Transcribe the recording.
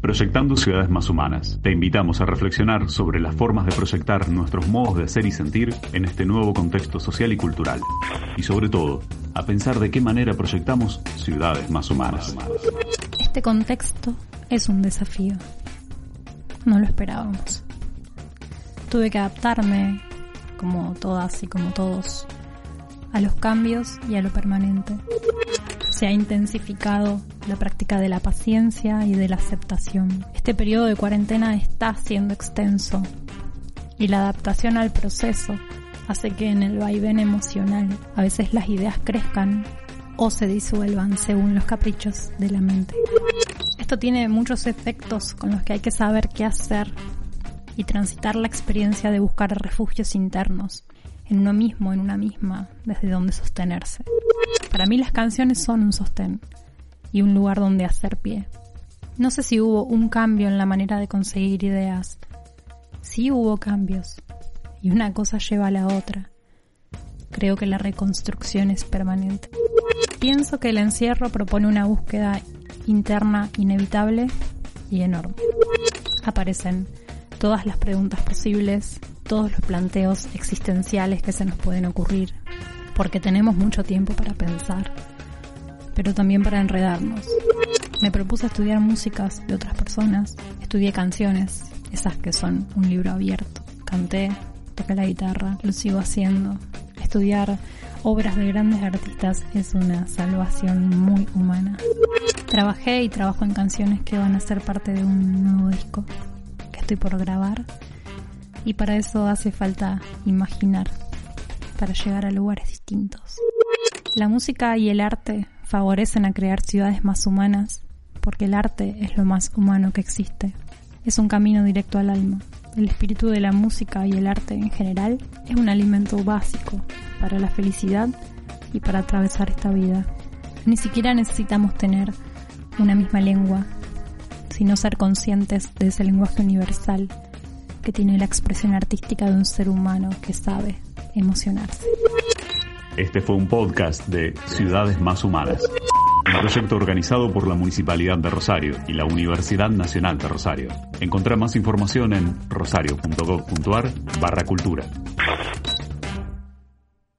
Proyectando ciudades más humanas, te invitamos a reflexionar sobre las formas de proyectar nuestros modos de ser y sentir en este nuevo contexto social y cultural. Y sobre todo, a pensar de qué manera proyectamos ciudades más humanas. Este contexto es un desafío. No lo esperábamos. Tuve que adaptarme, como todas y como todos, a los cambios y a lo permanente. Se ha intensificado la práctica de la paciencia y de la aceptación. Este periodo de cuarentena está siendo extenso y la adaptación al proceso hace que en el vaivén emocional a veces las ideas crezcan o se disuelvan según los caprichos de la mente. Esto tiene muchos efectos con los que hay que saber qué hacer y transitar la experiencia de buscar refugios internos en uno mismo, en una misma, desde donde sostenerse. Para mí las canciones son un sostén y un lugar donde hacer pie. No sé si hubo un cambio en la manera de conseguir ideas. Sí hubo cambios y una cosa lleva a la otra. Creo que la reconstrucción es permanente. Pienso que el encierro propone una búsqueda interna inevitable y enorme. Aparecen todas las preguntas posibles, todos los planteos existenciales que se nos pueden ocurrir, porque tenemos mucho tiempo para pensar, pero también para enredarnos. Me propuse estudiar músicas de otras personas, estudié canciones, esas que son un libro abierto, canté, toqué la guitarra, lo sigo haciendo. Estudiar obras de grandes artistas es una salvación muy humana. Trabajé y trabajo en canciones que van a ser parte de un nuevo disco que estoy por grabar y para eso hace falta imaginar, para llegar a lugares distintos. La música y el arte favorecen a crear ciudades más humanas porque el arte es lo más humano que existe. Es un camino directo al alma. El espíritu de la música y el arte en general es un alimento básico para la felicidad y para atravesar esta vida. Ni siquiera necesitamos tener una misma lengua, sino ser conscientes de ese lenguaje universal que tiene la expresión artística de un ser humano que sabe emocionarse. Este fue un podcast de Ciudades Más Humanas, un proyecto organizado por la Municipalidad de Rosario y la Universidad Nacional de Rosario. Encontrá más información en rosario.gov.ar barra cultura.